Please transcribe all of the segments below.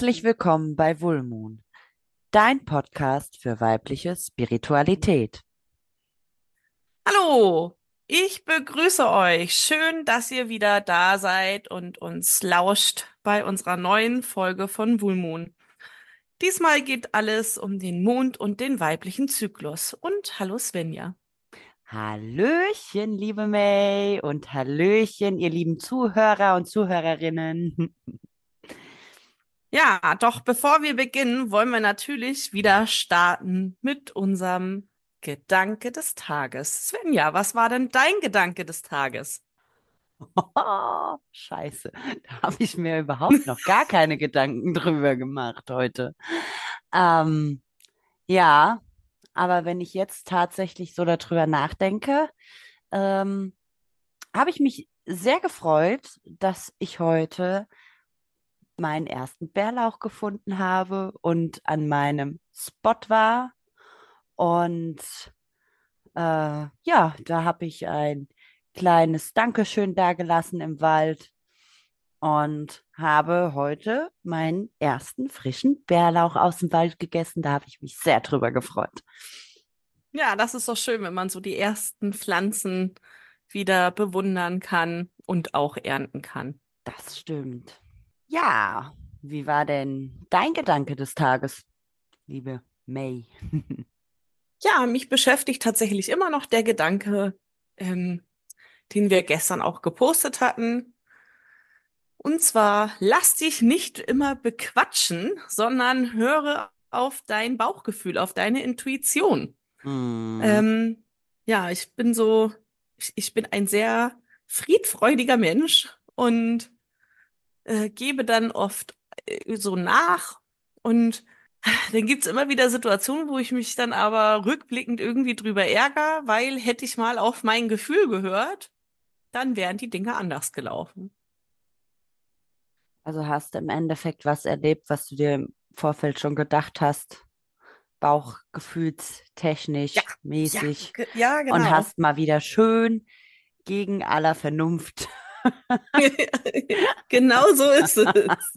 Herzlich willkommen bei Wohlmoon, dein Podcast für weibliche Spiritualität. Hallo, ich begrüße euch. Schön, dass ihr wieder da seid und uns lauscht bei unserer neuen Folge von Wohlmoon. Diesmal geht alles um den Mond und den weiblichen Zyklus. Und hallo Svenja. Hallöchen, liebe May und Hallöchen, ihr lieben Zuhörer und Zuhörerinnen. Ja, doch bevor wir beginnen, wollen wir natürlich wieder starten mit unserem Gedanke des Tages. Svenja, was war denn dein Gedanke des Tages? Oh, scheiße, da habe ich mir überhaupt noch gar keine Gedanken drüber gemacht heute. Ähm, ja, aber wenn ich jetzt tatsächlich so darüber nachdenke, ähm, habe ich mich sehr gefreut, dass ich heute meinen ersten Bärlauch gefunden habe und an meinem Spot war. Und äh, ja, da habe ich ein kleines Dankeschön dagelassen im Wald und habe heute meinen ersten frischen Bärlauch aus dem Wald gegessen. Da habe ich mich sehr drüber gefreut. Ja, das ist doch schön, wenn man so die ersten Pflanzen wieder bewundern kann und auch ernten kann. Das stimmt. Ja, wie war denn dein Gedanke des Tages, liebe May? ja, mich beschäftigt tatsächlich immer noch der Gedanke, ähm, den wir gestern auch gepostet hatten. Und zwar, lass dich nicht immer bequatschen, sondern höre auf dein Bauchgefühl, auf deine Intuition. Mm. Ähm, ja, ich bin so, ich, ich bin ein sehr friedfreudiger Mensch und äh, gebe dann oft äh, so nach und dann gibt's immer wieder Situationen, wo ich mich dann aber rückblickend irgendwie drüber ärgere, weil hätte ich mal auf mein Gefühl gehört, dann wären die Dinge anders gelaufen. Also hast du im Endeffekt was erlebt, was du dir im Vorfeld schon gedacht hast, bauchgefühlstechnisch, ja, mäßig. Ja, ja, genau. Und hast mal wieder schön gegen aller Vernunft genau so ist es.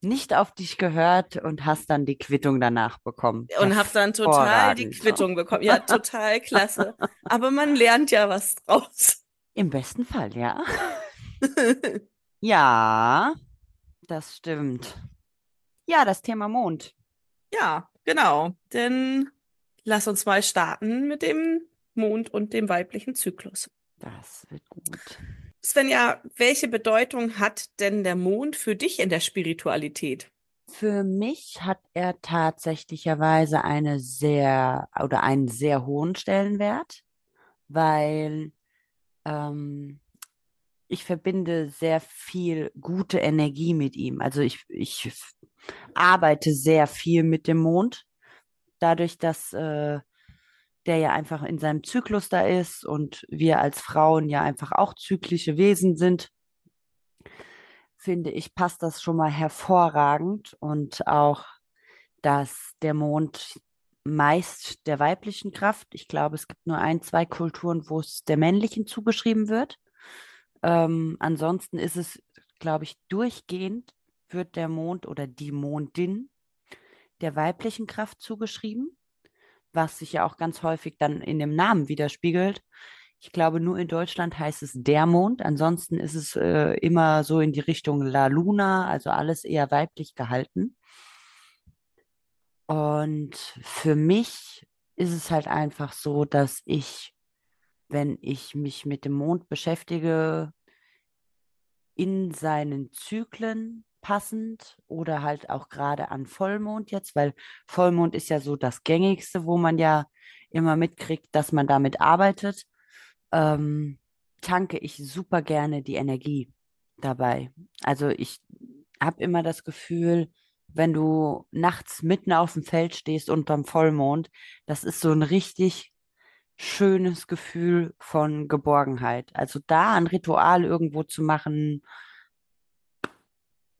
Nicht auf dich gehört und hast dann die Quittung danach bekommen. Und hab dann total die Quittung bekommen. Ja, total klasse. Aber man lernt ja was draus. Im besten Fall, ja. ja, das stimmt. Ja, das Thema Mond. Ja, genau. Denn lass uns mal starten mit dem Mond und dem weiblichen Zyklus. Das wird gut. Svenja, welche Bedeutung hat denn der Mond für dich in der Spiritualität? Für mich hat er tatsächlicherweise eine sehr oder einen sehr hohen Stellenwert, weil ähm, ich verbinde sehr viel gute Energie mit ihm. Also ich, ich arbeite sehr viel mit dem Mond, dadurch, dass äh, der ja einfach in seinem Zyklus da ist und wir als Frauen ja einfach auch zyklische Wesen sind, finde ich, passt das schon mal hervorragend und auch, dass der Mond meist der weiblichen Kraft, ich glaube, es gibt nur ein, zwei Kulturen, wo es der männlichen zugeschrieben wird. Ähm, ansonsten ist es, glaube ich, durchgehend wird der Mond oder die Mondin der weiblichen Kraft zugeschrieben was sich ja auch ganz häufig dann in dem Namen widerspiegelt. Ich glaube, nur in Deutschland heißt es der Mond. Ansonsten ist es äh, immer so in die Richtung La Luna, also alles eher weiblich gehalten. Und für mich ist es halt einfach so, dass ich, wenn ich mich mit dem Mond beschäftige, in seinen Zyklen passend oder halt auch gerade an Vollmond jetzt, weil Vollmond ist ja so das gängigste, wo man ja immer mitkriegt, dass man damit arbeitet, ähm, tanke ich super gerne die Energie dabei. Also ich habe immer das Gefühl, wenn du nachts mitten auf dem Feld stehst unterm Vollmond, das ist so ein richtig schönes Gefühl von Geborgenheit. Also da ein Ritual irgendwo zu machen,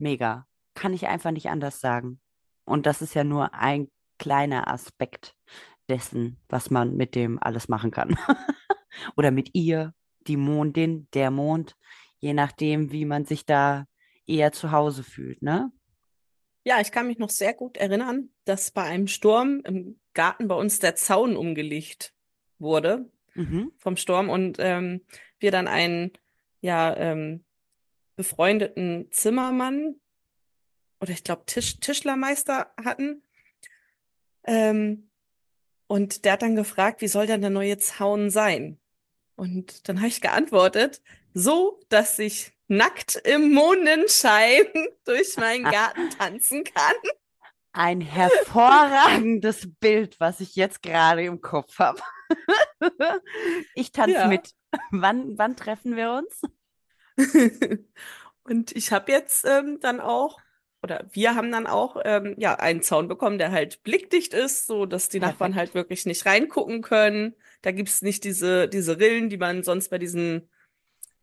mega. Kann ich einfach nicht anders sagen. Und das ist ja nur ein kleiner Aspekt dessen, was man mit dem alles machen kann. Oder mit ihr, die Mondin, der Mond, je nachdem, wie man sich da eher zu Hause fühlt, ne? Ja, ich kann mich noch sehr gut erinnern, dass bei einem Sturm im Garten bei uns der Zaun umgelegt wurde Mhm. vom Sturm und ähm, wir dann einen ja ähm, befreundeten Zimmermann oder ich glaube Tisch, Tischlermeister hatten. Ähm, und der hat dann gefragt, wie soll denn der neue Zaun sein? Und dann habe ich geantwortet, so, dass ich nackt im Mondenschein durch meinen Garten tanzen kann. Ein hervorragendes Bild, was ich jetzt gerade im Kopf habe. Ich tanze Ja. mit. Wann, wann treffen wir uns? Und ich habe jetzt ähm, dann auch, oder wir haben dann auch ähm, ja einen Zaun bekommen, der halt blickdicht ist, so dass die Nachbarn Perfekt. halt wirklich nicht reingucken können. Da gibt's nicht diese, diese Rillen, die man sonst bei diesen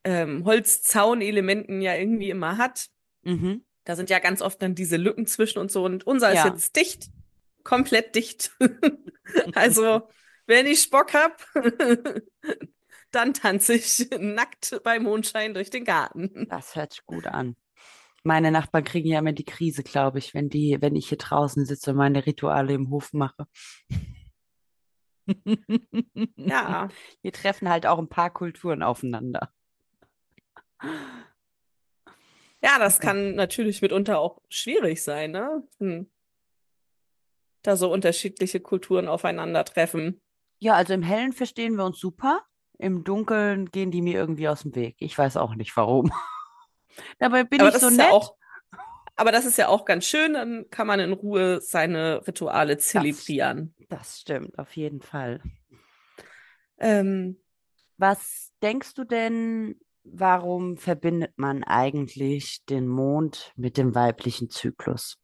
ähm, Holzzaunelementen ja irgendwie immer hat. Mhm. Da sind ja ganz oft dann diese Lücken zwischen und so. Und unser ist Ja. jetzt dicht, komplett dicht. Also, wenn ich Bock hab, dann tanze ich nackt bei Mondschein durch den Garten. Das hört sich gut an. Meine Nachbarn kriegen ja immer die Krise, glaube ich, wenn die, wenn ich hier draußen sitze und meine Rituale im Hof mache. Ja, Wir treffen halt auch ein paar Kulturen aufeinander. ja, das kann natürlich mitunter auch schwierig sein, ne? Hm. Da so unterschiedliche Kulturen aufeinandertreffen. Ja, also im Hellen verstehen wir uns super. Im Dunkeln gehen die mir irgendwie aus dem Weg. Ich weiß auch nicht warum. Dabei bin Aber ich das so ist nett. ja auch, aber das ist ja auch ganz schön, dann kann man in Ruhe seine Rituale zelebrieren. Das stimmt, auf jeden Fall. Ähm, Was denkst du denn, warum verbindet man eigentlich den Mond mit dem weiblichen Zyklus?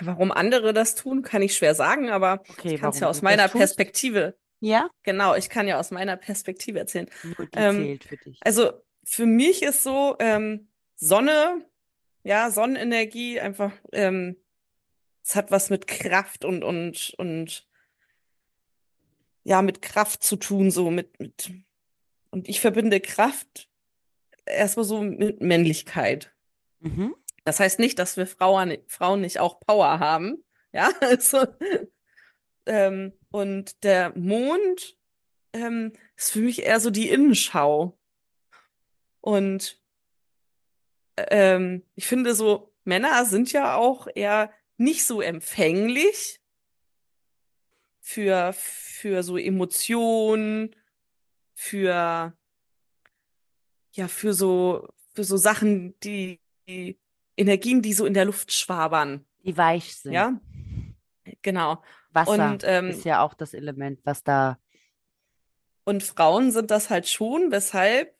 warum andere das tun, kann ich schwer sagen, aber Okay, ich kann es ja aus meiner das tust? Perspektive, Ja, genau, ich kann ja aus meiner Perspektive erzählen. nur die Ähm, zählt für dich. Also für mich ist so ähm, Sonne, ja, Sonnenenergie einfach, ähm, es hat was mit Kraft und und und ja, mit Kraft zu tun, so mit mit und ich verbinde Kraft erstmal so mit Männlichkeit. Mhm. Das heißt nicht, dass wir Frauen, Frauen nicht auch Power haben, ja, also ähm, und der Mond ähm, ist für mich eher so die Innenschau. Und ähm, ich finde so, Männer sind ja auch eher nicht so empfänglich für, für so Emotionen, für, ja, für so, für so Sachen, die, die Energien, die so in der Luft schwabern. Die weich sind. Ja, genau. Wasser Und, ähm, ist ja auch das Element, was da. Und Frauen sind das halt schon, weshalb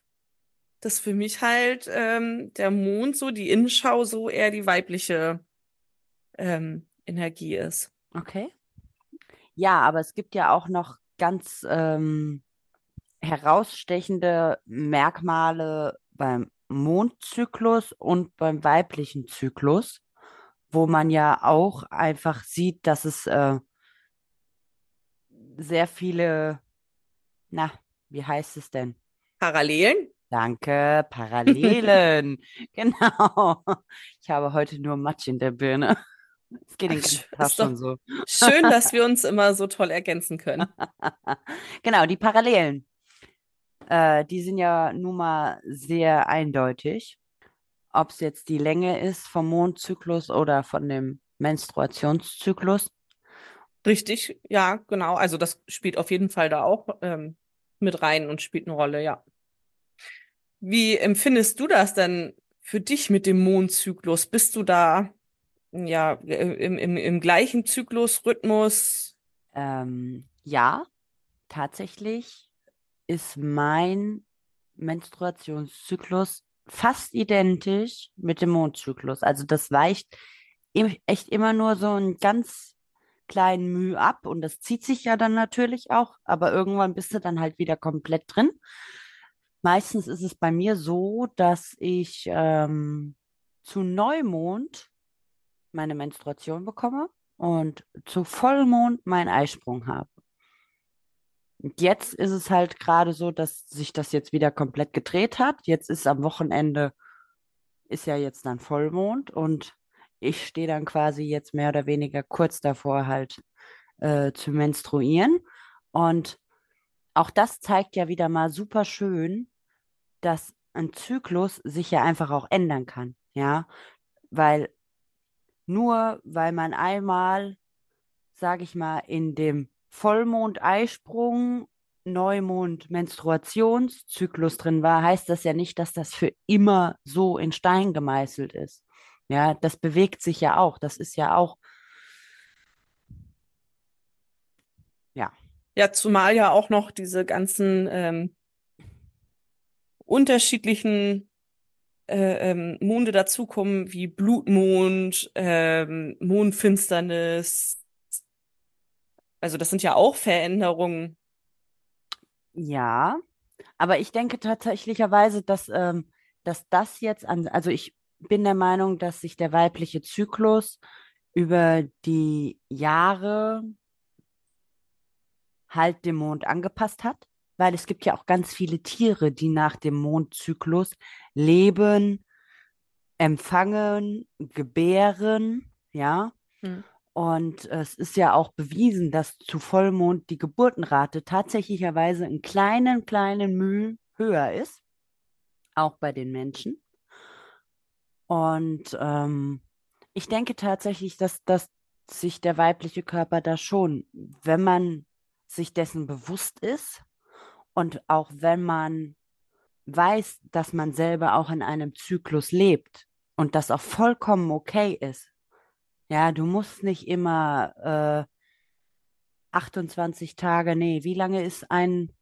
das für mich halt ähm, der Mond so, die Innenschau so eher die weibliche ähm, Energie ist. Okay. Ja, aber es gibt ja auch noch ganz ähm, herausstechende Merkmale beim Mondzyklus und beim weiblichen Zyklus, wo man ja auch einfach sieht, dass es äh, sehr viele, na, wie heißt es denn? Parallelen? Danke, Parallelen. Genau. Ich habe heute nur Matsch in der Birne. Es geht den ganzen Tag schon so. Schön, dass wir uns immer so toll ergänzen können. Genau, die Parallelen. Äh, die sind ja nun mal sehr eindeutig. Ob es jetzt die Länge ist vom Mondzyklus oder von dem Menstruationszyklus. Richtig, ja, genau. Also das spielt auf jeden Fall da auch ähm, mit rein und spielt eine Rolle, ja. Wie empfindest du das denn für dich mit dem Mondzyklus? Bist du da ja im, im, im gleichen Zyklusrhythmus? Ähm, ja, tatsächlich ist mein Menstruationszyklus fast identisch mit dem Mondzyklus. Also das weicht echt immer nur so einen ganz kleinen Mühe ab und das zieht sich ja dann natürlich auch, aber irgendwann bist du dann halt wieder komplett drin. Meistens ist es bei mir so, dass ich ähm, zu Neumond meine Menstruation bekomme und zu Vollmond meinen Eisprung habe. Und jetzt ist es halt gerade so, dass sich das jetzt wieder komplett gedreht hat. Jetzt ist am Wochenende, ist ja jetzt dann Vollmond und ich stehe dann quasi jetzt mehr oder weniger kurz davor halt äh, zu menstruieren. Und auch das zeigt ja wieder mal super schön, dass ein Zyklus sich ja einfach auch ändern kann. Ja, weil nur weil man einmal, sage ich mal, in dem Vollmond-Eisprung, Neumond-Menstruationszyklus drin war, heißt das ja nicht, dass das für immer so in Stein gemeißelt ist. Ja, das bewegt sich ja auch. Das ist ja auch, ja. Ja, zumal ja auch noch diese ganzen ähm, unterschiedlichen äh, ähm, Monde dazukommen, wie Blutmond, ähm, Mondfinsternis. Also das sind ja auch Veränderungen. Ja, aber ich denke tatsächlicherweise, dass, ähm, dass das jetzt an, also ich bin der Meinung, dass sich der weibliche Zyklus über die Jahre halt dem Mond angepasst hat, weil es gibt ja auch ganz viele Tiere, die nach dem Mondzyklus leben, empfangen, gebären, ja. Hm. Und es ist ja auch bewiesen, dass zu Vollmond die Geburtenrate tatsächlicherweise einen kleinen, kleinen Mühe höher ist, auch bei den Menschen. Und ähm, ich denke tatsächlich, dass, dass sich der weibliche Körper da schon, wenn man sich dessen bewusst ist und auch wenn man weiß, dass man selber auch in einem Zyklus lebt und das auch vollkommen okay ist. Ja, du musst nicht immer äh, 28 Tage, nee, wie lange ist ein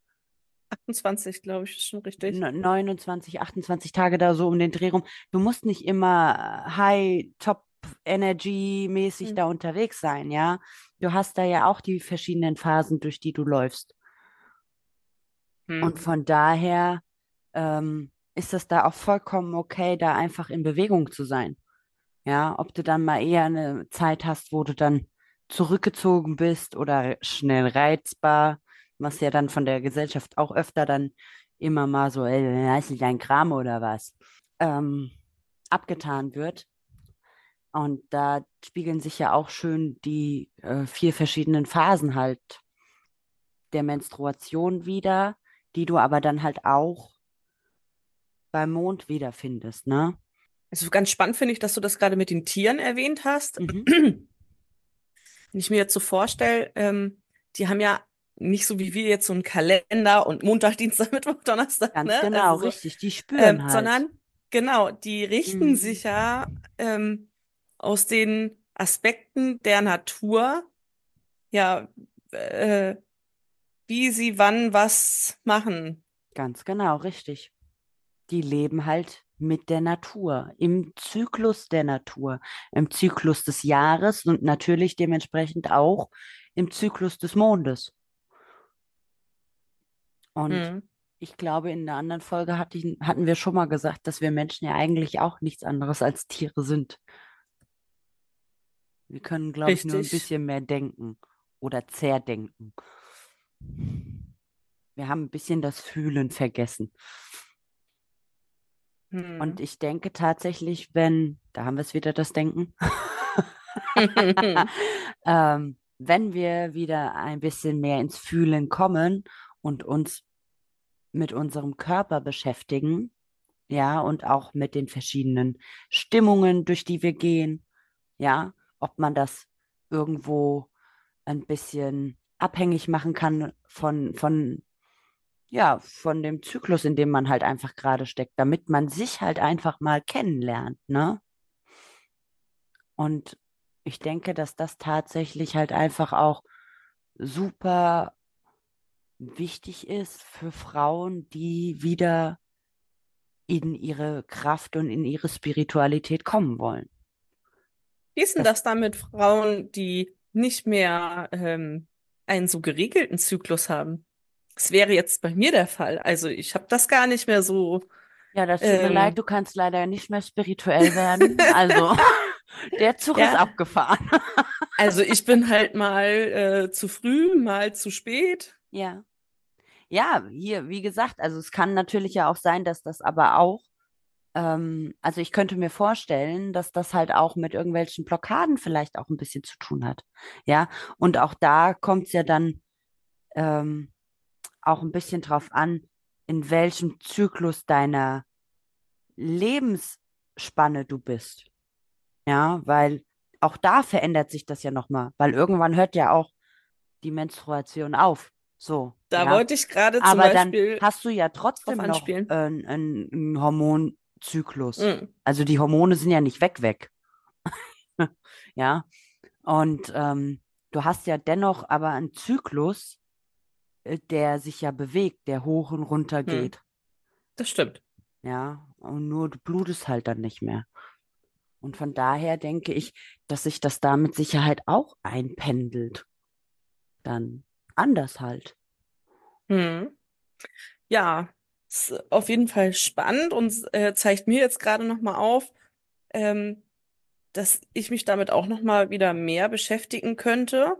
28, glaube ich, ist schon richtig. 29, 28 Tage da so um den Dreh rum. Du musst nicht immer High, Top Energy mäßig mhm. da unterwegs sein, ja. Du hast da ja auch die verschiedenen Phasen, durch die du läufst. Mhm. Und von daher ähm, ist das da auch vollkommen okay, da einfach in Bewegung zu sein. Ja, ob du dann mal eher eine Zeit hast, wo du dann zurückgezogen bist oder schnell reizbar was ja dann von der Gesellschaft auch öfter dann immer mal so, ey, heißt nicht dein Kram oder was, ähm, abgetan wird. Und da spiegeln sich ja auch schön die äh, vier verschiedenen Phasen halt der Menstruation wieder, die du aber dann halt auch beim Mond wiederfindest, ne? Also ganz spannend finde ich, dass du das gerade mit den Tieren erwähnt hast. Mhm. Wenn ich mir jetzt so vorstelle, ähm, die haben ja nicht so wie wir jetzt so einen Kalender und Montag, Dienstag, Mittwoch, Donnerstag. Ganz ne? genau, also so, richtig, die spüren ähm, halt. Sondern, genau, die richten mhm. sich ja ähm, aus den Aspekten der Natur, ja, äh, wie sie wann was machen. Ganz genau, richtig. Die leben halt mit der Natur, im Zyklus der Natur, im Zyklus des Jahres und natürlich dementsprechend auch im Zyklus des Mondes. Und mhm. ich glaube, in der anderen Folge hatte ich, hatten wir schon mal gesagt, dass wir Menschen ja eigentlich auch nichts anderes als Tiere sind. Wir können, glaube ich, nur ein bisschen mehr denken oder zerdenken. Wir haben ein bisschen das Fühlen vergessen. Mhm. Und ich denke tatsächlich, wenn, da haben wir es wieder, das Denken, ähm, wenn wir wieder ein bisschen mehr ins Fühlen kommen und uns mit unserem Körper beschäftigen, ja, und auch mit den verschiedenen Stimmungen, durch die wir gehen, ja, ob man das irgendwo ein bisschen abhängig machen kann von, von, ja, von dem Zyklus, in dem man halt einfach gerade steckt, damit man sich halt einfach mal kennenlernt, ne? Und ich denke, dass das tatsächlich halt einfach auch super wichtig ist für Frauen, die wieder in ihre Kraft und in ihre Spiritualität kommen wollen. Wie ist denn das, das dann mit Frauen, die nicht mehr ähm, einen so geregelten Zyklus haben? Das wäre jetzt bei mir der Fall. Also ich habe das gar nicht mehr so. Ja, das tut ähm, mir leid, du kannst leider nicht mehr spirituell werden. Also der Zug ja. ist abgefahren. also ich bin halt mal äh, zu früh, mal zu spät. Ja. Ja, hier, wie gesagt, also es kann natürlich ja auch sein, dass das aber auch ähm, also ich könnte mir vorstellen, dass das halt auch mit irgendwelchen Blockaden vielleicht auch ein bisschen zu tun hat. Ja, und auch da kommt es ja dann ähm, auch ein bisschen drauf an, in welchem Zyklus deiner Lebensspanne du bist. Ja, weil auch da verändert sich das ja nochmal, weil irgendwann hört ja auch die Menstruation auf. So. Da ja. wollte ich gerade zum Aber Beispiel dann hast du ja trotzdem noch einen, einen, Hormonzyklus. Mm. Also die Hormone sind ja nicht weg, weg. ja. Und ähm, du hast ja dennoch aber einen Zyklus, äh, der sich ja bewegt, der hoch und runter Hm. geht. Das stimmt. Ja. Und nur du blutest halt dann nicht mehr. Und von daher denke ich, dass sich das da mit Sicherheit auch einpendelt. Dann anders halt. Hm. Ja, ist auf jeden Fall spannend und äh, zeigt mir jetzt gerade nochmal auf, ähm, dass ich mich damit auch nochmal wieder mehr beschäftigen könnte.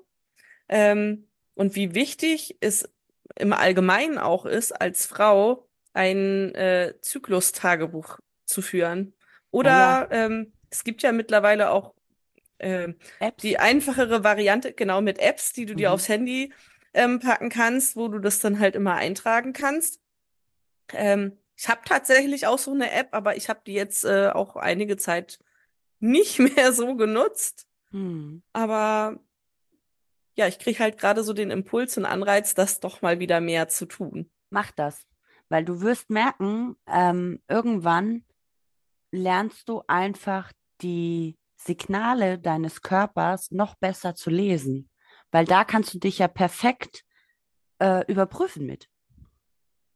Ähm, und wie wichtig es im Allgemeinen auch ist, als Frau ein äh, Zyklustagebuch zu führen. Oder Ja, ähm, es gibt ja mittlerweile auch Apps. die einfachere Variante, genau mit Apps, die du dir Mhm. aufs Handy ähm, packen kannst, wo du das dann halt immer eintragen kannst. Ähm, ich habe tatsächlich auch so eine App, aber ich habe die jetzt äh, auch einige Zeit nicht mehr so genutzt. Hm. Aber ja, ich kriege halt gerade so den Impuls und Anreiz, das doch mal wieder mehr zu tun. Mach das, weil du wirst merken, ähm, irgendwann lernst du einfach die Signale deines Körpers noch besser zu lesen, weil da kannst du dich ja perfekt äh, überprüfen mit,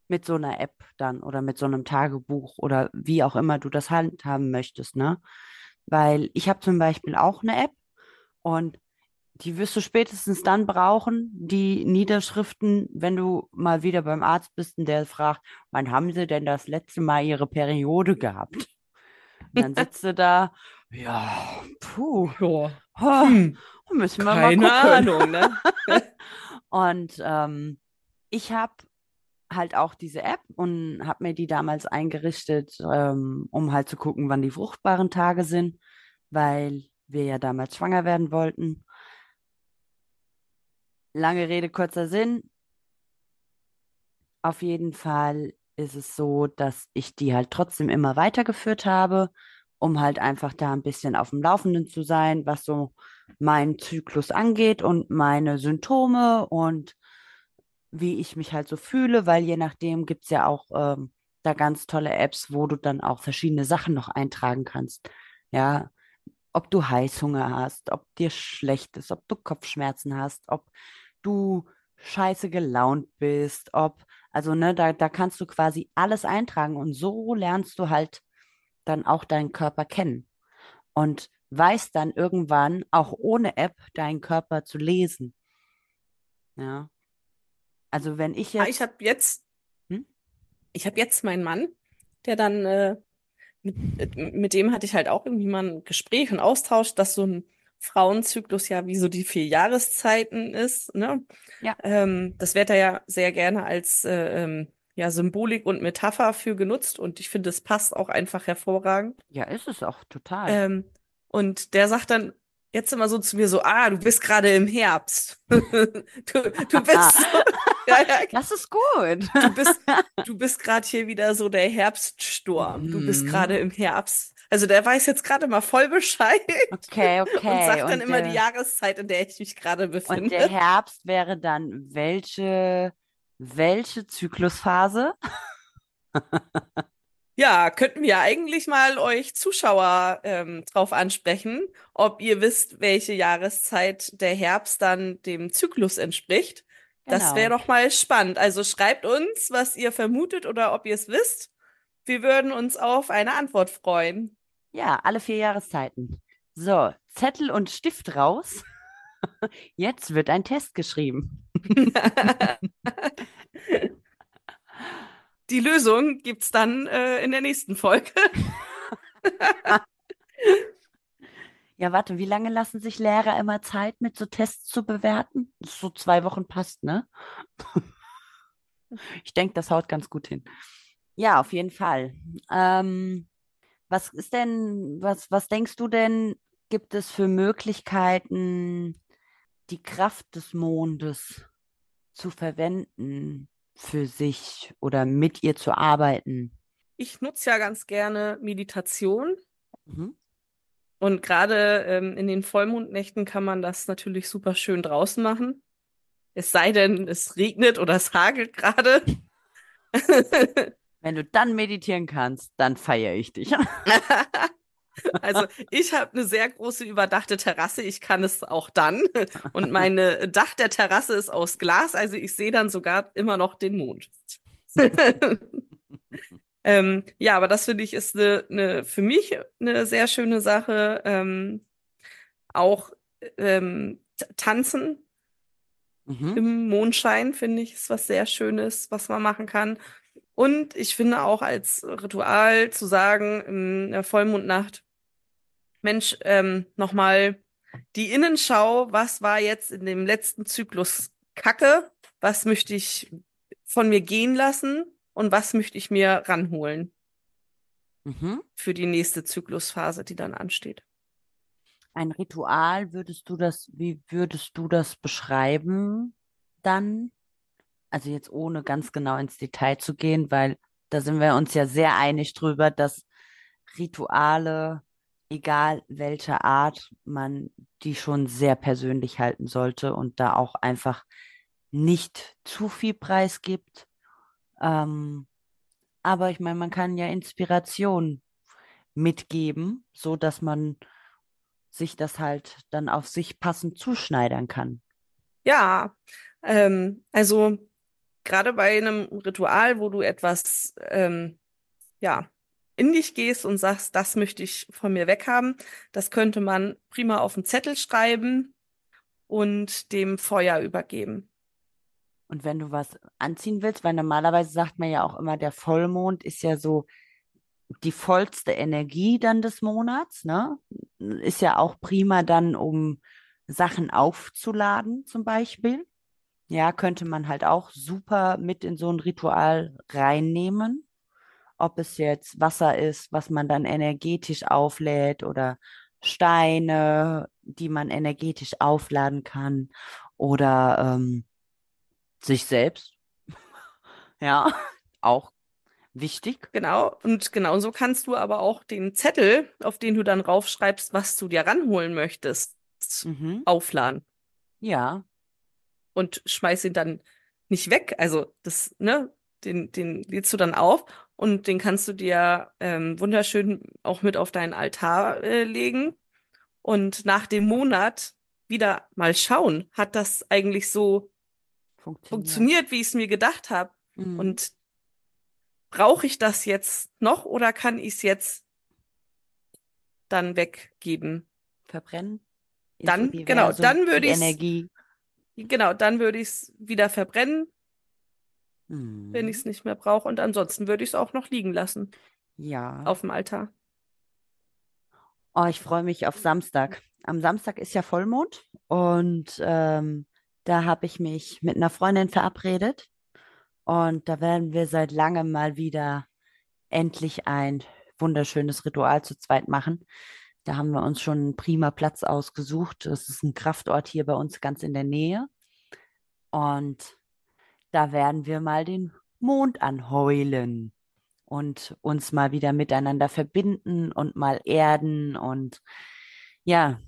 mit so einer App dann oder mit so einem Tagebuch oder wie auch immer du das handhaben möchtest, ne? Weil ich habe zum Beispiel auch eine App und die wirst du spätestens dann brauchen, die Niederschriften, wenn du mal wieder beim Arzt bist und der fragt, wann haben Sie denn das letzte Mal Ihre Periode gehabt? Und dann sitzt du da, ja, puh, Ja, oh, hm, müssen wir mal keine gucken. Ahnung, ne? Und ähm, ich habe halt auch diese App und habe mir die damals eingerichtet, ähm, um halt zu gucken, wann die fruchtbaren Tage sind, weil wir ja damals schwanger werden wollten. Lange Rede, kurzer Sinn. Auf jeden Fall ist es so, dass ich die halt trotzdem immer weitergeführt habe, um halt einfach da ein bisschen auf dem Laufenden zu sein, was so meinen Zyklus angeht und meine Symptome und wie ich mich halt so fühle, weil je nachdem gibt es ja auch ähm, da ganz tolle Apps, wo du dann auch verschiedene Sachen noch eintragen kannst. Ja, ob du Heißhunger hast, ob dir schlecht ist, ob du Kopfschmerzen hast, ob du scheiße gelaunt bist, ob, also ne, da, da kannst du quasi alles eintragen und so lernst du halt dann auch deinen Körper kennen und weißt dann irgendwann auch ohne App deinen Körper zu lesen. Ja. Also wenn ich Ah, jetzt, ich habe jetzt, hm? ich habe jetzt meinen Mann, der dann, äh, mit, mit dem hatte ich halt auch irgendwie mal ein Gespräch und Austausch, dass so ein Frauenzyklus ja wie so die vier Jahreszeiten ist, ne? Ja. Ähm, das wird da ja sehr gerne als äh, ähm, ja, Symbolik und Metapher für genutzt und ich finde, es passt auch einfach hervorragend. Ja, ist es auch total. Ähm, und der sagt dann jetzt immer so zu mir so, ah, du bist gerade im Herbst. Du, du bist so, ja, ja, Das ist gut. du bist, du bist gerade hier wieder so der Herbststurm. Du bist Mhm. gerade im Herbst. Also der weiß jetzt gerade mal voll Bescheid Okay, und okay. sagt dann Und, immer die äh, Jahreszeit, in der ich mich gerade und der befinde. Herbst wäre dann welche, welche Zyklusphase? Ja, könnten wir eigentlich mal euch Zuschauer ähm, drauf ansprechen, ob ihr wisst, welche Jahreszeit der Herbst dann dem Zyklus entspricht. Das wäre Genau. doch mal spannend. Also schreibt uns, was ihr vermutet oder ob ihr es wisst. Wir würden uns auf eine Antwort freuen. Ja, alle vier Jahreszeiten. So, Zettel und Stift raus. Jetzt wird ein Test geschrieben. Die Lösung gibt's dann äh, in der nächsten Folge. Ja, warte, wie lange lassen sich Lehrer immer Zeit, mit so Tests zu bewerten? So zwei Wochen passt, ne? Ich denke, das haut ganz gut hin. Ja, auf jeden Fall. Ähm, Was ist denn, was, was denkst du denn, gibt es für Möglichkeiten, die Kraft des Mondes zu verwenden für sich oder mit ihr zu arbeiten? Ich nutze ja ganz gerne Meditation. Mhm. Und gerade ähm, in den Vollmondnächten kann man das natürlich super schön draußen machen. Es sei denn, es regnet oder es hagelt gerade. Wenn du dann meditieren kannst, dann feiere ich dich. Also ich habe eine sehr große überdachte Terrasse, ich kann es auch dann. Und meine Dach der Terrasse ist aus Glas, also ich sehe dann sogar immer noch den Mond. ähm, ja, aber das finde ich ist eine, eine, für mich eine sehr schöne Sache. Ähm, auch ähm, tanzen mhm. im Mondschein, finde ich, ist was sehr Schönes, was man machen kann. Und ich finde auch als Ritual zu sagen, in der Vollmondnacht, Mensch, ähm, nochmal die Innenschau, was war jetzt in dem letzten Zyklus Kacke? Was möchte ich von mir gehen lassen und was möchte ich mir ranholen mhm. für die nächste Zyklusphase, die dann ansteht? Ein Ritual, würdest du das, wie würdest du das beschreiben dann? Also jetzt ohne ganz genau ins Detail zu gehen, weil da sind wir uns ja sehr einig drüber, dass Rituale egal welcher Art, man die schon sehr persönlich halten sollte und da auch einfach nicht zu viel Preis gibt. Ähm, aber ich meine, man kann ja Inspiration mitgeben, so dass man sich das halt dann auf sich passend zuschneidern kann. Ja, ähm, also gerade bei einem Ritual, wo du etwas ähm, ja in dich gehst und sagst, das möchte ich von mir weghaben, das könnte man prima auf einen Zettel schreiben und dem Feuer übergeben. Und wenn du was anziehen willst, weil normalerweise sagt man ja auch immer, der Vollmond ist ja so die vollste Energie dann des Monats, ne? Ist ja auch prima dann, um Sachen aufzuladen, zum Beispiel. Ja, könnte man halt auch super mit in so ein Ritual reinnehmen ob es jetzt Wasser ist, was man dann energetisch auflädt oder Steine, die man energetisch aufladen kann oder ähm, sich selbst. ja, auch wichtig. Genau, und genauso kannst du aber auch den Zettel, auf den du dann raufschreibst, was du dir ranholen möchtest, mhm. aufladen. Ja. Und schmeiß ihn dann nicht weg. Also das, ne, den, den lädst du dann auf und den kannst du dir ähm, wunderschön auch mit auf deinen Altar äh, legen. Und nach dem Monat wieder mal schauen, hat das eigentlich so funktioniert, funktioniert wie ich es mir gedacht habe? Mhm. Und brauche ich das jetzt noch oder kann ich es jetzt dann weggeben? Verbrennen? Dann, genau, dann würde ich Energie. Genau, dann würde ich es wieder verbrennen mhm. wenn ich es nicht mehr brauche. Und ansonsten würde ich es auch noch liegen lassen. Ja. Auf dem Altar. Oh, ich freue mich auf Samstag. Am Samstag ist ja Vollmond und ähm, da habe ich mich mit einer Freundin verabredet und da werden wir seit langem mal wieder endlich ein wunderschönes Ritual zu zweit machen. Da haben wir uns schon einen prima Platz ausgesucht. Das ist ein Kraftort hier bei uns ganz in der Nähe. Und da werden wir mal den Mond anheulen und uns mal wieder miteinander verbinden und mal erden. Und ja,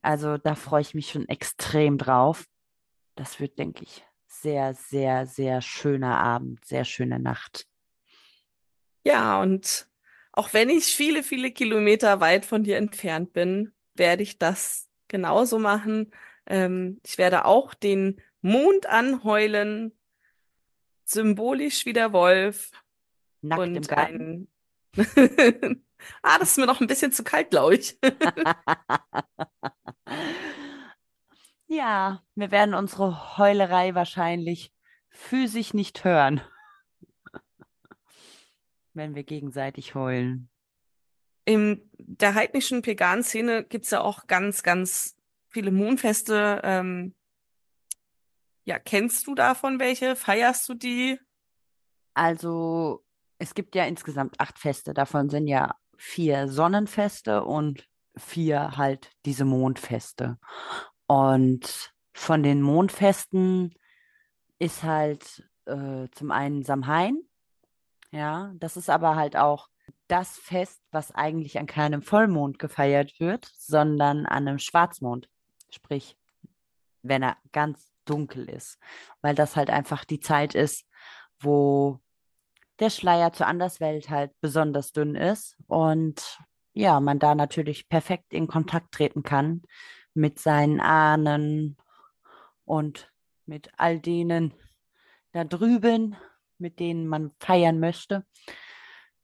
also da freue ich mich schon extrem drauf. Das wird, denke ich, sehr, sehr, sehr schöner Abend, sehr schöne Nacht. Ja, und auch wenn ich viele, viele Kilometer weit von dir entfernt bin, werde ich das genauso machen. Ähm, ich werde auch den Mond anheulen symbolisch wie der Wolf. Nackt und im Garten. Ein... ah, das ist mir noch ein bisschen zu kalt, glaube ich. ja, wir werden unsere Heulerei wahrscheinlich physisch nicht hören, wenn wir gegenseitig heulen. In der heidnischen Pegan-Szene gibt es ja auch ganz, ganz viele Mondfeste. Ähm, ja, kennst du davon welche? Feierst du die? Also, es gibt ja insgesamt acht Feste. Davon sind ja vier Sonnenfeste und vier halt diese Mondfeste. Und von den Mondfesten ist halt äh, zum einen Samhain. Ja, das ist aber halt auch das Fest, was eigentlich an keinem Vollmond gefeiert wird, sondern an einem Schwarzmond. Sprich, wenn er ganz dunkel ist. Weil das halt einfach die Zeit ist, wo der Schleier zur Anderswelt halt besonders dünn ist und ja, man da natürlich perfekt in Kontakt treten kann mit seinen Ahnen und mit all denen da drüben, mit denen man feiern möchte.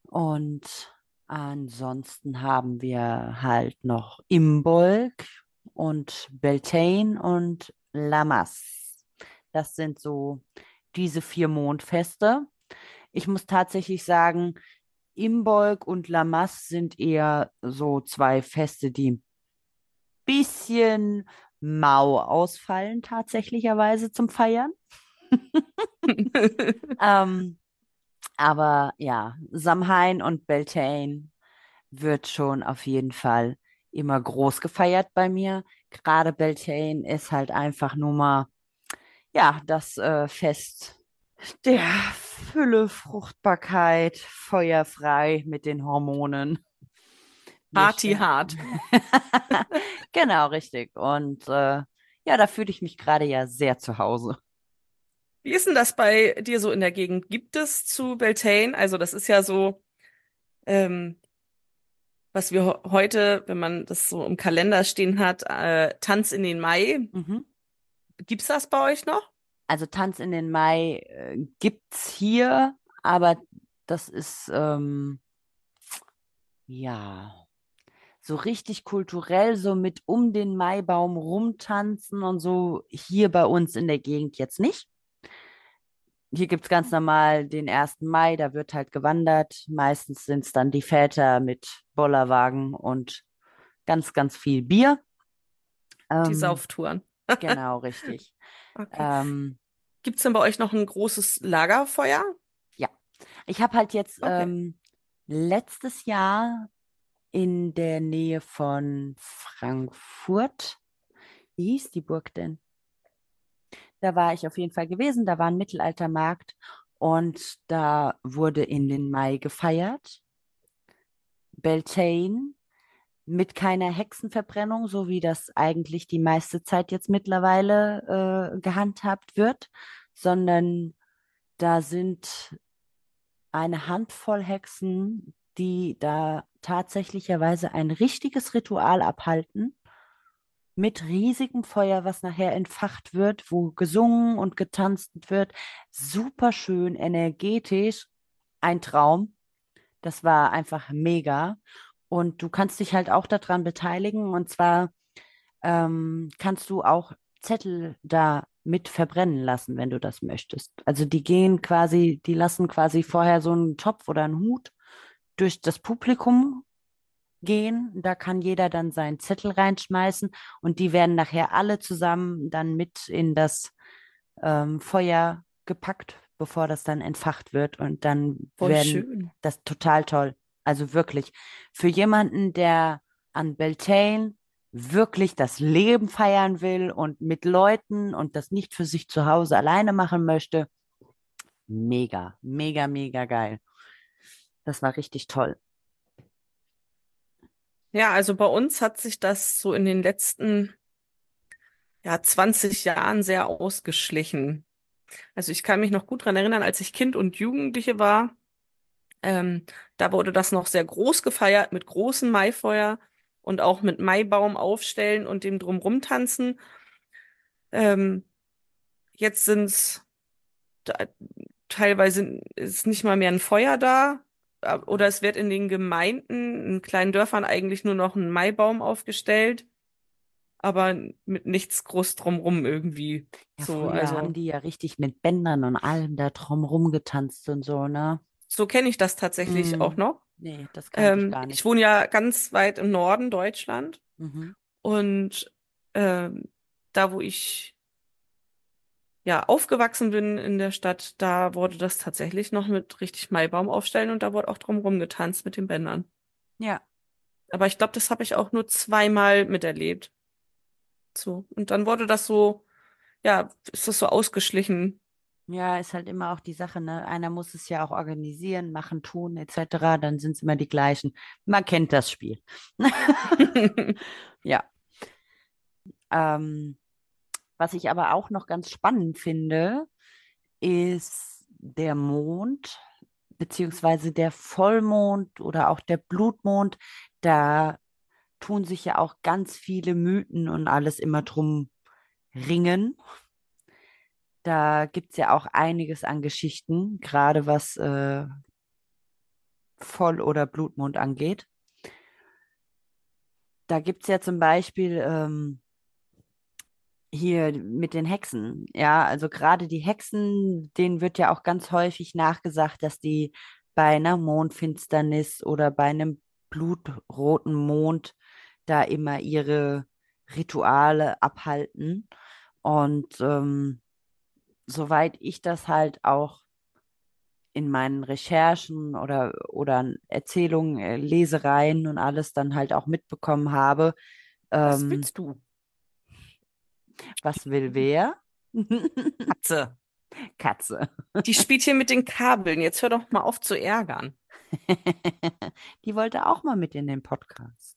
Und ansonsten haben wir halt noch Imbolg und Beltane und Lamas. Das sind so diese vier Mondfeste. Ich muss tatsächlich sagen, Imbolg und Lamas sind eher so zwei Feste, die ein bisschen mau ausfallen, tatsächlicherweise zum Feiern. ähm, aber ja, Samhain und Beltane wird schon auf jeden Fall immer groß gefeiert bei mir. Gerade Beltane ist halt einfach nur mal, ja, das äh, Fest der Fülle, Fruchtbarkeit, feuerfrei mit den Hormonen. Party hart. genau, richtig. Und äh, ja, da fühle ich mich gerade ja sehr zu Hause. Wie ist denn das bei dir so in der Gegend? Gibt es zu Beltane, also das ist ja so, ähm, was wir heute, wenn man das so im Kalender stehen hat, äh, Tanz in den Mai. Mhm. Gibt es das bei euch noch? Also Tanz in den Mai äh, es hier, aber das ist ähm, ja so richtig kulturell, so mit um den Maibaum rumtanzen und so hier bei uns in der Gegend jetzt nicht. Hier gibt es ganz normal den 1. Mai, da wird halt gewandert. Meistens sind es dann die Väter mit Bollerwagen und ganz, ganz viel Bier. Die ähm, Sauftouren. genau, richtig. Okay. Ähm, Gibt es denn bei euch noch ein großes Lagerfeuer? Ja. Ich habe halt jetzt okay. ähm, letztes Jahr in der Nähe von Frankfurt, wie hieß die Burg denn? Da war ich auf jeden Fall gewesen. Da war ein Mittelaltermarkt und da wurde in den Mai gefeiert. Beltane mit keiner Hexenverbrennung, so wie das eigentlich die meiste Zeit jetzt mittlerweile äh, gehandhabt wird, sondern da sind eine Handvoll Hexen, die da tatsächlicherweise ein richtiges Ritual abhalten mit riesigem Feuer, was nachher entfacht wird, wo gesungen und getanzt wird. Super schön, energetisch, ein Traum. Das war einfach mega. Und du kannst dich halt auch daran beteiligen. Und zwar ähm, kannst du auch Zettel da mit verbrennen lassen, wenn du das möchtest. Also die gehen quasi, die lassen quasi vorher so einen Topf oder einen Hut durch das Publikum gehen. Da kann jeder dann seinen Zettel reinschmeißen und die werden nachher alle zusammen dann mit in das ähm, Feuer gepackt, bevor das dann entfacht wird. Und dann Voll werden schön. das total toll. Also wirklich für jemanden, der an Beltane wirklich das Leben feiern will und mit Leuten und das nicht für sich zu Hause alleine machen möchte, mega, mega, mega geil. Das war richtig toll. Ja, also bei uns hat sich das so in den letzten ja, 20 Jahren sehr ausgeschlichen. Also ich kann mich noch gut daran erinnern, als ich Kind und Jugendliche war, ähm, da wurde das noch sehr groß gefeiert mit großen Maifeuer und auch mit Maibaum aufstellen und dem drumrum tanzen. Ähm, jetzt sind es teilweise ist nicht mal mehr ein Feuer da oder es wird in den Gemeinden, in kleinen Dörfern eigentlich nur noch ein Maibaum aufgestellt, aber mit nichts groß drumrum irgendwie. Ja, so, früher also haben die ja richtig mit Bändern und allem da drumrum getanzt und so, ne? So kenne ich das tatsächlich mm. auch noch. Nee, das kann ähm, ich gar nicht. Ich wohne ja ganz weit im Norden Deutschland mhm. und ähm, da, wo ich ja, aufgewachsen bin in der Stadt, da wurde das tatsächlich noch mit richtig Maibaum aufstellen und da wurde auch drumherum getanzt mit den Bändern. Ja. Aber ich glaube, das habe ich auch nur zweimal miterlebt. So. Und dann wurde das so, ja, ist das so ausgeschlichen. Ja, ist halt immer auch die Sache, ne? Einer muss es ja auch organisieren, machen, tun, etc. Dann sind es immer die gleichen. Man kennt das Spiel. Ja. Ähm, was ich aber auch noch ganz spannend finde, ist der Mond, beziehungsweise der Vollmond oder auch der Blutmond. Da tun sich ja auch ganz viele Mythen und alles immer drum ringen. Da gibt es ja auch einiges an Geschichten, gerade was äh, Voll- oder Blutmond angeht. Da gibt es ja zum Beispiel ähm, hier mit den Hexen. Ja, also gerade die Hexen, denen wird ja auch ganz häufig nachgesagt, dass die bei einer Mondfinsternis oder bei einem blutroten Mond da immer ihre Rituale abhalten. Und ähm, soweit ich das halt auch in meinen Recherchen oder, oder Erzählungen, äh, Lesereien und alles dann halt auch mitbekommen habe, Was ähm, willst du? Was will wer? Katze. Katze. Die spielt hier mit den Kabeln. Jetzt hör doch mal auf zu ärgern. Die wollte auch mal mit in den Podcast.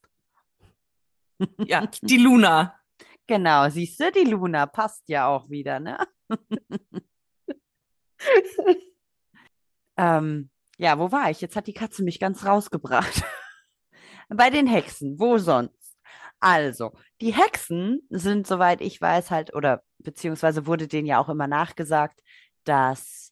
Ja, die Luna. Genau, siehst du, die Luna passt ja auch wieder, ne? ähm, ja, wo war ich? Jetzt hat die Katze mich ganz rausgebracht. Bei den Hexen, wo sonst? Also, die Hexen sind, soweit ich weiß, halt, oder beziehungsweise wurde denen ja auch immer nachgesagt, dass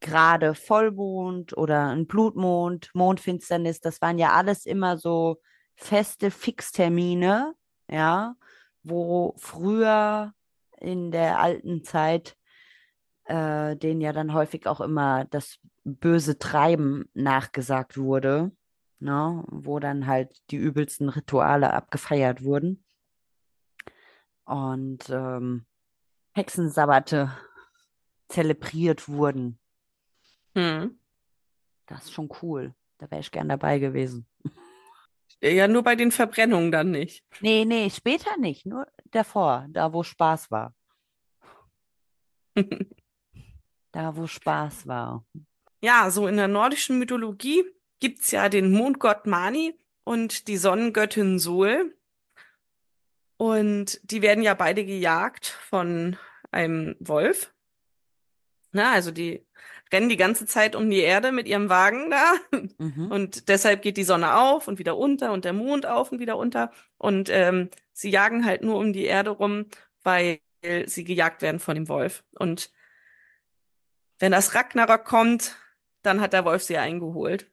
gerade Vollmond oder ein Blutmond, Mondfinsternis, das waren ja alles immer so feste Fixtermine, ja, wo früher in der alten Zeit äh, denen ja dann häufig auch immer das böse Treiben nachgesagt wurde, ne, wo dann halt die übelsten Rituale abgefeiert wurden. Und ähm, Hexensabbate zelebriert wurden. Hm. Das ist schon cool. Da wäre ich gern dabei gewesen. Ja, nur bei den Verbrennungen dann nicht. Nee, nee, später nicht, nur davor, da wo Spaß war. Da wo Spaß war. Ja, so in der nordischen Mythologie gibt's ja den Mondgott Mani und die Sonnengöttin Sol. Und die werden ja beide gejagt von einem Wolf. Na, also die rennen die ganze Zeit um die Erde mit ihrem Wagen da. Mhm. Und deshalb geht die Sonne auf und wieder unter und der Mond auf und wieder unter. Und ähm, sie jagen halt nur um die Erde rum, weil sie gejagt werden von dem Wolf. Und wenn das Ragnarok kommt, dann hat der Wolf sie eingeholt.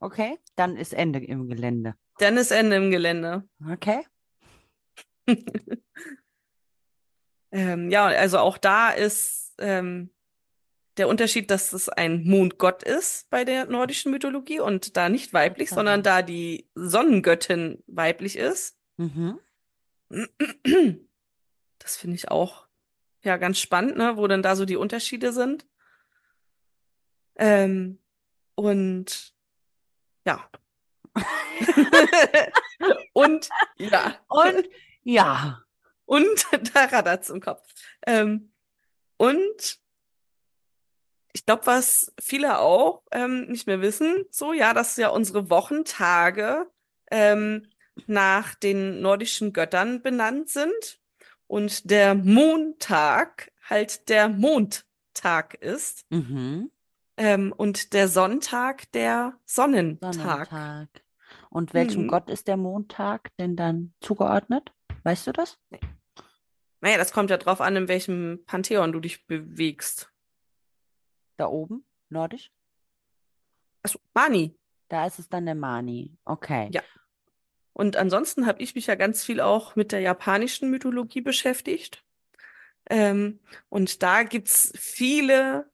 Okay, dann ist Ende im Gelände. Dann ist Ende im Gelände. Okay. Ähm, ja, also auch da ist ähm, der Unterschied, dass es ein Mondgott ist bei der nordischen Mythologie und da nicht weiblich, Aha. sondern da die Sonnengöttin weiblich ist. Mhm. Das finde ich auch ja ganz spannend, ne, wo dann da so die Unterschiede sind. Ähm, und ja. Und ja. Und ja. Und da raddert's im Kopf. Ähm, und ich glaube, was viele auch ähm, nicht mehr wissen, so ja, dass ja unsere Wochentage ähm, nach den nordischen Göttern benannt sind und der Montag halt der Mondtag ist Mhm. Ähm, und der Sonntag der Sonnentag. Sonnentag. Und welchem Mhm. Gott ist der Montag denn dann zugeordnet? Weißt du das? Naja, das kommt ja drauf an, in welchem Pantheon du dich bewegst. Da oben, nordisch? Achso, Mani. Da ist es dann der Mani. Okay. Ja. Und ansonsten habe ich mich ja ganz viel auch mit der japanischen Mythologie beschäftigt. Ähm, und da gibt's viele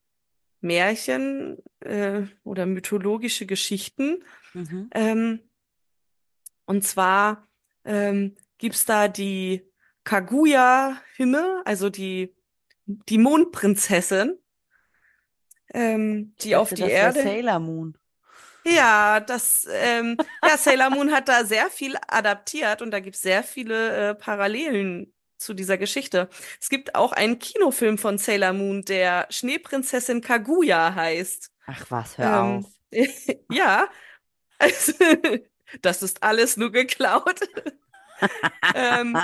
Märchen äh, oder mythologische Geschichten. Mhm. Ähm, und zwar ähm, gibt's da die Kaguya-Hime, also die, die Mondprinzessin, ähm, die auf dachte, die das Erde. Sailor Moon. Ja, das, ähm, ja, Sailor Moon hat da sehr viel adaptiert und da gibt es sehr viele äh, Parallelen zu dieser Geschichte. Es gibt auch einen Kinofilm von Sailor Moon, der Schneeprinzessin Kaguya heißt. Ach was, hör auf. Ähm, ja, also, das ist alles nur geklaut. ähm,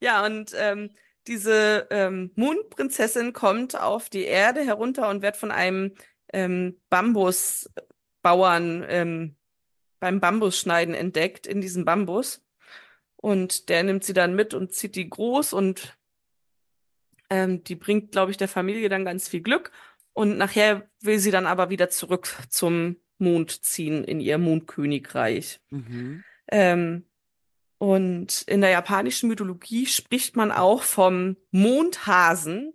ja, und ähm, diese ähm, Mondprinzessin kommt auf die Erde herunter und wird von einem ähm, Bambusbauern ähm, beim Bambusschneiden entdeckt in diesem Bambus. Und der nimmt sie dann mit und zieht die groß und ähm, die bringt, glaube ich, der Familie dann ganz viel Glück. Und nachher will sie dann aber wieder zurück zum Mond ziehen in ihr Mondkönigreich. Mhm. Ähm, und in der japanischen Mythologie spricht man auch vom Mondhasen.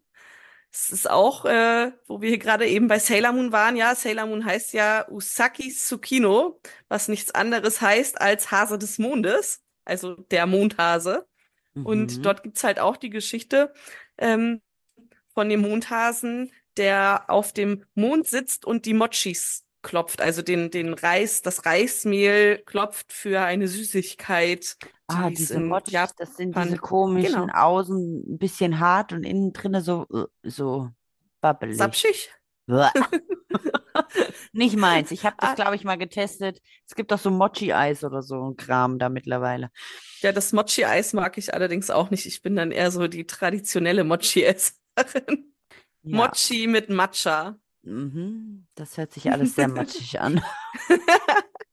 Es ist auch, äh, wo wir hier gerade eben bei Sailor Moon waren, ja, Sailor Moon heißt ja Usaki Tsukino, was nichts anderes heißt als Hase des Mondes, also der Mondhase. Mhm. Und dort gibt's halt auch die Geschichte ähm, von dem Mondhasen, der auf dem Mond sitzt und die Mochis klopft, also den, den Reis, das Reismehl klopft für eine Süßigkeit. Ah, die es diese Mochis, Japan das sind diese komischen, Genau. außen ein bisschen hart und innen drinne so, äh, so babbelig. Sapschig. Nicht meins. Ich habe das, Ah, glaube ich, mal getestet. Es gibt auch so Mochi-Eis oder so ein Kram da mittlerweile. ja, das Mochi-Eis mag ich allerdings auch nicht. Ich bin dann eher so die traditionelle Mochi-Esserin. Ja, Mochi mit Matcha. mhm. Das hört sich alles sehr matschig an.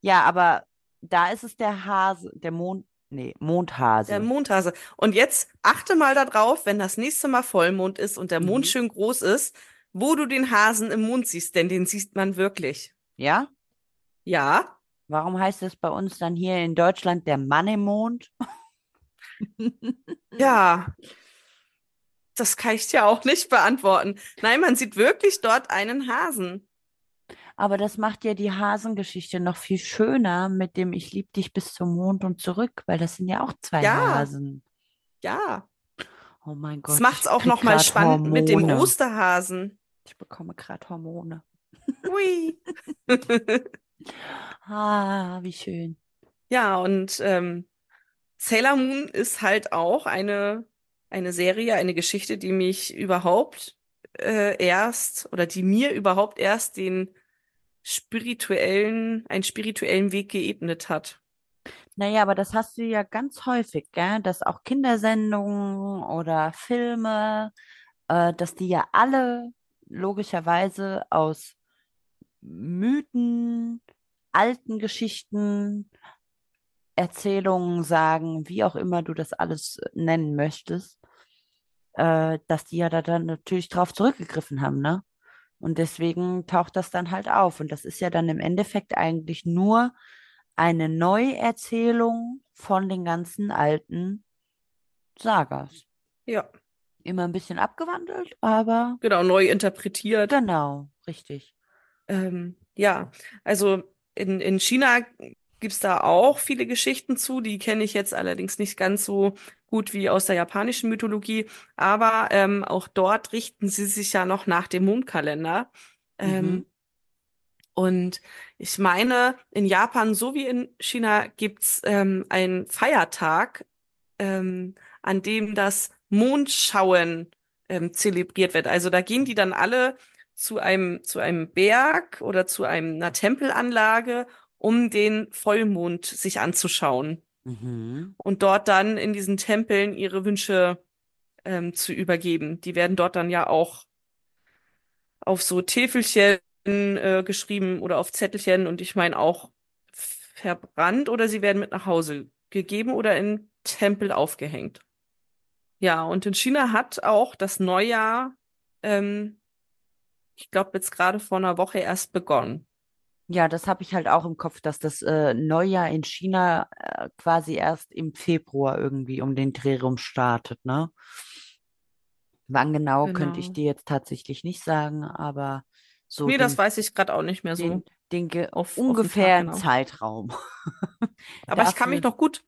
Ja, aber da ist es der Hase, der Mond, nee, Der Mondhase. Mondhase. Und jetzt achte mal darauf, wenn das nächste Mal Vollmond ist und der Mond Mhm. schön groß ist, wo du den Hasen im Mond siehst, denn den sieht man wirklich. Ja? Ja, Warum heißt es bei uns dann hier in Deutschland der Mann im Mond? ja, das kann ich dir auch nicht beantworten. Nein, man sieht wirklich dort einen Hasen. Aber das macht ja die Hasengeschichte noch viel schöner mit dem Ich lieb dich bis zum Mond und zurück, weil das sind ja auch zwei Ja, Hasen. ja. Oh mein Das Gott, macht's ich auch krieg noch mal gerade spannend mit dem Hormone. Osterhasen. Ich bekomme gerade Hormone. Hui. Ah, wie schön. Ja, und ähm, Sailor Moon ist halt auch eine, eine Serie, eine Geschichte, die mich überhaupt äh, erst oder die mir überhaupt erst den spirituellen, einen spirituellen Weg geebnet hat. Naja, aber das hast du ja ganz häufig, gell? Dass auch Kindersendungen oder Filme, äh, dass die ja alle logischerweise aus Mythen, alten Geschichten, Erzählungen sagen, wie auch immer du das alles nennen möchtest, äh, dass die ja da dann natürlich drauf zurückgegriffen haben, ne? Und deswegen taucht das dann halt auf. Und das ist ja dann im Endeffekt eigentlich nur eine Neuerzählung von den ganzen alten Sagas. Ja, Immer ein bisschen abgewandelt, aber genau, neu interpretiert. genau, richtig. Ähm, ja, also in, in China gibt's da auch viele Geschichten zu, die kenne ich jetzt allerdings nicht ganz so gut wie aus der japanischen Mythologie, aber ähm, auch dort richten sie sich ja noch nach dem Mondkalender. Mhm. Ähm, und ich meine, in Japan so wie in China gibt's ähm, einen Feiertag, ähm, an dem das Mondschauen ähm, zelebriert wird. Also da gehen die dann alle zu einem, zu einem Berg oder zu einem, einer Tempelanlage, um den Vollmond sich anzuschauen Mhm. und dort dann in diesen Tempeln ihre Wünsche ähm, zu übergeben. Die werden dort dann ja auch auf so Täfelchen äh, geschrieben oder auf Zettelchen und ich meine auch verbrannt oder sie werden mit nach Hause gegeben oder in Tempel aufgehängt. Ja, und in China hat auch das Neujahr, ähm, ich glaube, jetzt gerade vor einer Woche erst begonnen. Ja, das habe ich halt auch im Kopf, dass das äh, Neujahr in China äh, quasi erst im Februar irgendwie um den Dreh rum startet, ne? Wann genau, könnte ich Genau. dir jetzt tatsächlich nicht sagen, aber so Nee, das den, weiß ich gerade auch nicht mehr so den, den ge auf, auf Tag ungefähren genau. Zeitraum. Aber ich kann mich noch gut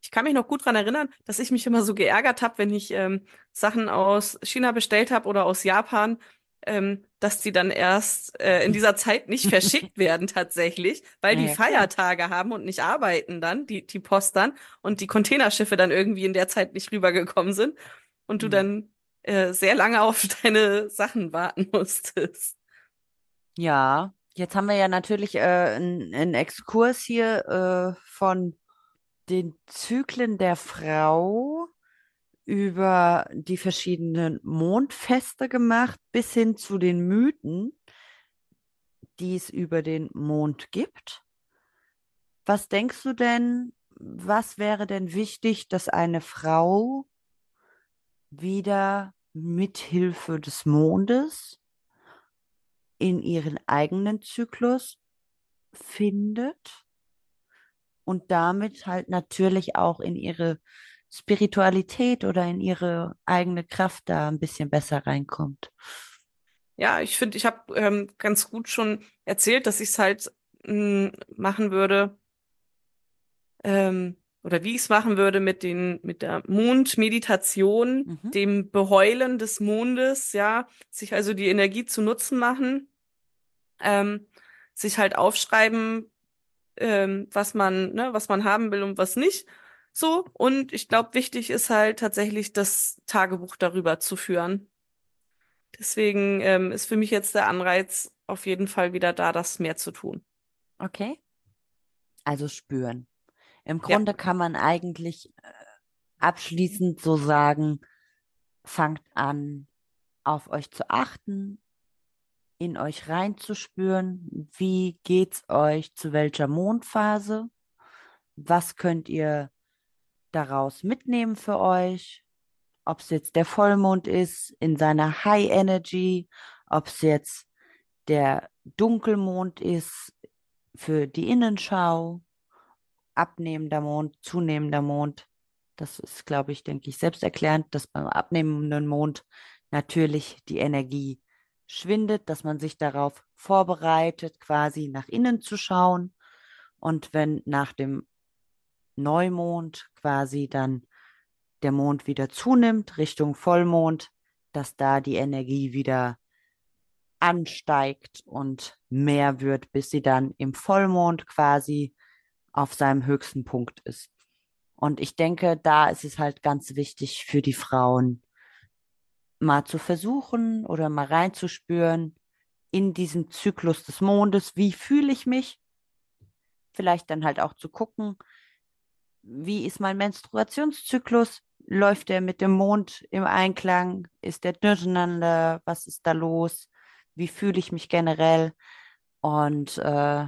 Ich kann mich noch gut daran erinnern, dass ich mich immer so geärgert habe, wenn ich ähm, Sachen aus China bestellt habe oder aus Japan, ähm, dass die dann erst äh, in dieser Zeit nicht verschickt werden tatsächlich, weil die klar. Feiertage haben und nicht arbeiten dann, die, die Post dann und die Containerschiffe dann irgendwie in der Zeit nicht rübergekommen sind und du Hm. dann äh, sehr lange auf deine Sachen warten musstest. Ja, jetzt haben wir ja natürlich äh, einen einen Exkurs hier äh, von den Zyklen der Frau über die verschiedenen Mondfeste gemacht, bis hin zu den Mythen, die es über den Mond gibt. Was denkst du denn, was wäre denn wichtig, dass eine Frau wieder mit Hilfe des Mondes in ihren eigenen Zyklus findet und damit halt natürlich auch in ihre Spiritualität oder in ihre eigene Kraft da ein bisschen besser reinkommt. Ja, ich finde, ich habe ähm, ganz gut schon erzählt, dass ich es halt mh, machen würde, ähm, oder wie ich es machen würde mit den, mit der Mondmeditation, Mhm. dem Beheulen des Mondes, ja, sich also die Energie zu Nutzen machen, ähm, sich halt aufschreiben, ähm, was man, ne, was man haben will und was nicht. So, und ich glaube, wichtig ist halt tatsächlich das Tagebuch darüber zu führen. Deswegen ähm, ist für mich jetzt der Anreiz auf jeden Fall wieder da, das mehr zu tun. Okay. Also spüren. Im Ja, Grunde kann man eigentlich äh, abschließend so sagen, fangt an, auf euch zu achten, in euch reinzuspüren, wie geht's euch zu welcher Mondphase, was könnt ihr daraus mitnehmen für euch, ob es jetzt der Vollmond ist in seiner High Energy, ob es jetzt der Dunkelmond ist für die Innenschau, abnehmender Mond, zunehmender Mond. Das ist, glaube ich, denke ich, selbsterklärend, dass beim abnehmenden Mond natürlich die Energie schwindet, dass man sich darauf vorbereitet, quasi nach innen zu schauen. Und wenn nach dem Neumond quasi dann der Mond wieder zunimmt, Richtung Vollmond, dass da die Energie wieder ansteigt und mehr wird, bis sie dann im Vollmond quasi auf seinem höchsten Punkt ist. Und ich denke, da ist es halt ganz wichtig für die Frauen, mal zu versuchen oder mal reinzuspüren in diesem Zyklus des Mondes, wie fühle ich mich? Vielleicht dann halt auch zu gucken, wie ist mein Menstruationszyklus? Läuft der mit dem Mond im Einklang? Ist der durcheinander? Was ist da los? Wie fühle ich mich generell? Und äh,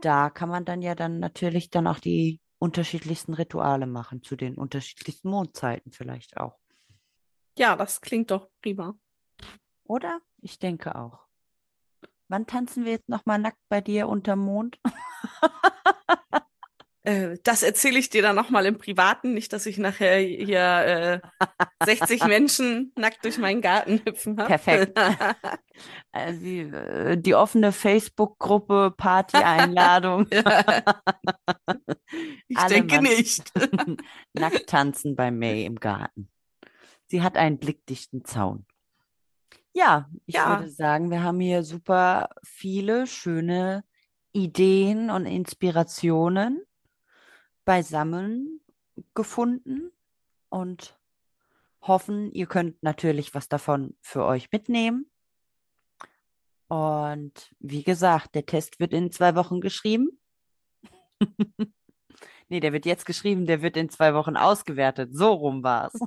da kann man dann ja dann natürlich dann auch die unterschiedlichsten Rituale machen, zu den unterschiedlichsten Mondzeiten vielleicht auch. ja, das klingt doch prima. Oder? Ich denke auch. Wann tanzen wir jetzt nochmal nackt bei dir unterm Mond? Äh, das erzähle ich dir dann nochmal im Privaten, nicht, dass ich nachher hier äh, 60 Menschen nackt durch meinen Garten hüpfen habe. Perfekt. Äh, die, äh, die offene Facebook-Gruppe, Party-Einladung. ich Alle denke nicht. Nackt tanzen bei May im Garten. Sie hat einen blickdichten Zaun. Ja, ich Ja. würde sagen, wir haben hier super viele schöne Ideen und Inspirationen beisammen gefunden und hoffen, ihr könnt natürlich was davon für euch mitnehmen. Und wie gesagt, der Test wird in zwei Wochen geschrieben. Nee, der wird jetzt geschrieben, der wird in zwei Wochen ausgewertet. So rum war es.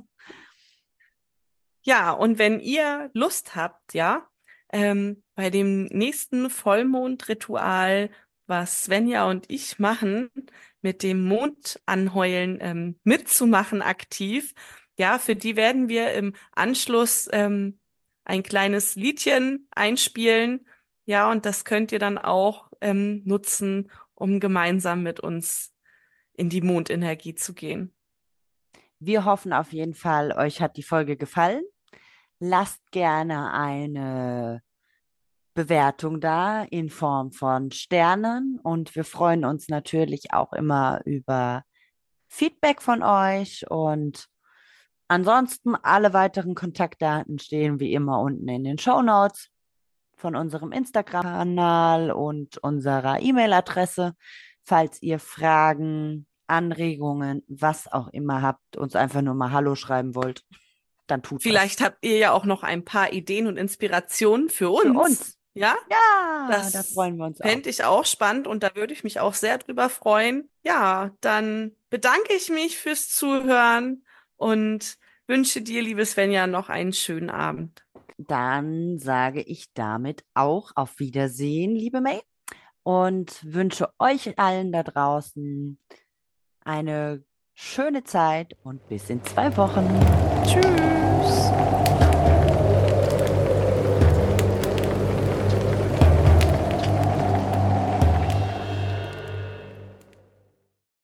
Ja, und wenn ihr Lust habt, ja, ähm, bei dem nächsten Vollmondritual, was Svenja und ich machen, mit dem Mondanheulen ähm, mitzumachen aktiv, ja, für die werden wir im Anschluss ähm, ein kleines Liedchen einspielen, ja, und das könnt ihr dann auch ähm, nutzen, um gemeinsam mit uns in die Mondenergie zu gehen. Wir hoffen auf jeden Fall, euch hat die Folge gefallen. Lasst gerne eine Bewertung da in Form von Sternen und wir freuen uns natürlich auch immer über Feedback von euch und ansonsten alle weiteren Kontaktdaten stehen wie immer unten in den Show Notes von unserem Instagram-Kanal und unserer E-Mail-Adresse. Falls ihr Fragen, Anregungen, was auch immer habt, uns einfach nur mal Hallo schreiben wollt, dann tut Vielleicht das. habt ihr ja auch noch ein paar Ideen und Inspirationen für uns. Für uns. Ja? Ja, Das da freuen wir uns auch. Fände ich auch spannend und da würde ich mich auch sehr drüber freuen. Ja, dann bedanke ich mich fürs Zuhören und wünsche dir, liebe Svenja, noch einen schönen Abend. Dann sage ich damit auch auf Wiedersehen, liebe May, und wünsche euch allen da draußen eine schöne Zeit und bis in zwei Wochen. Tschüss.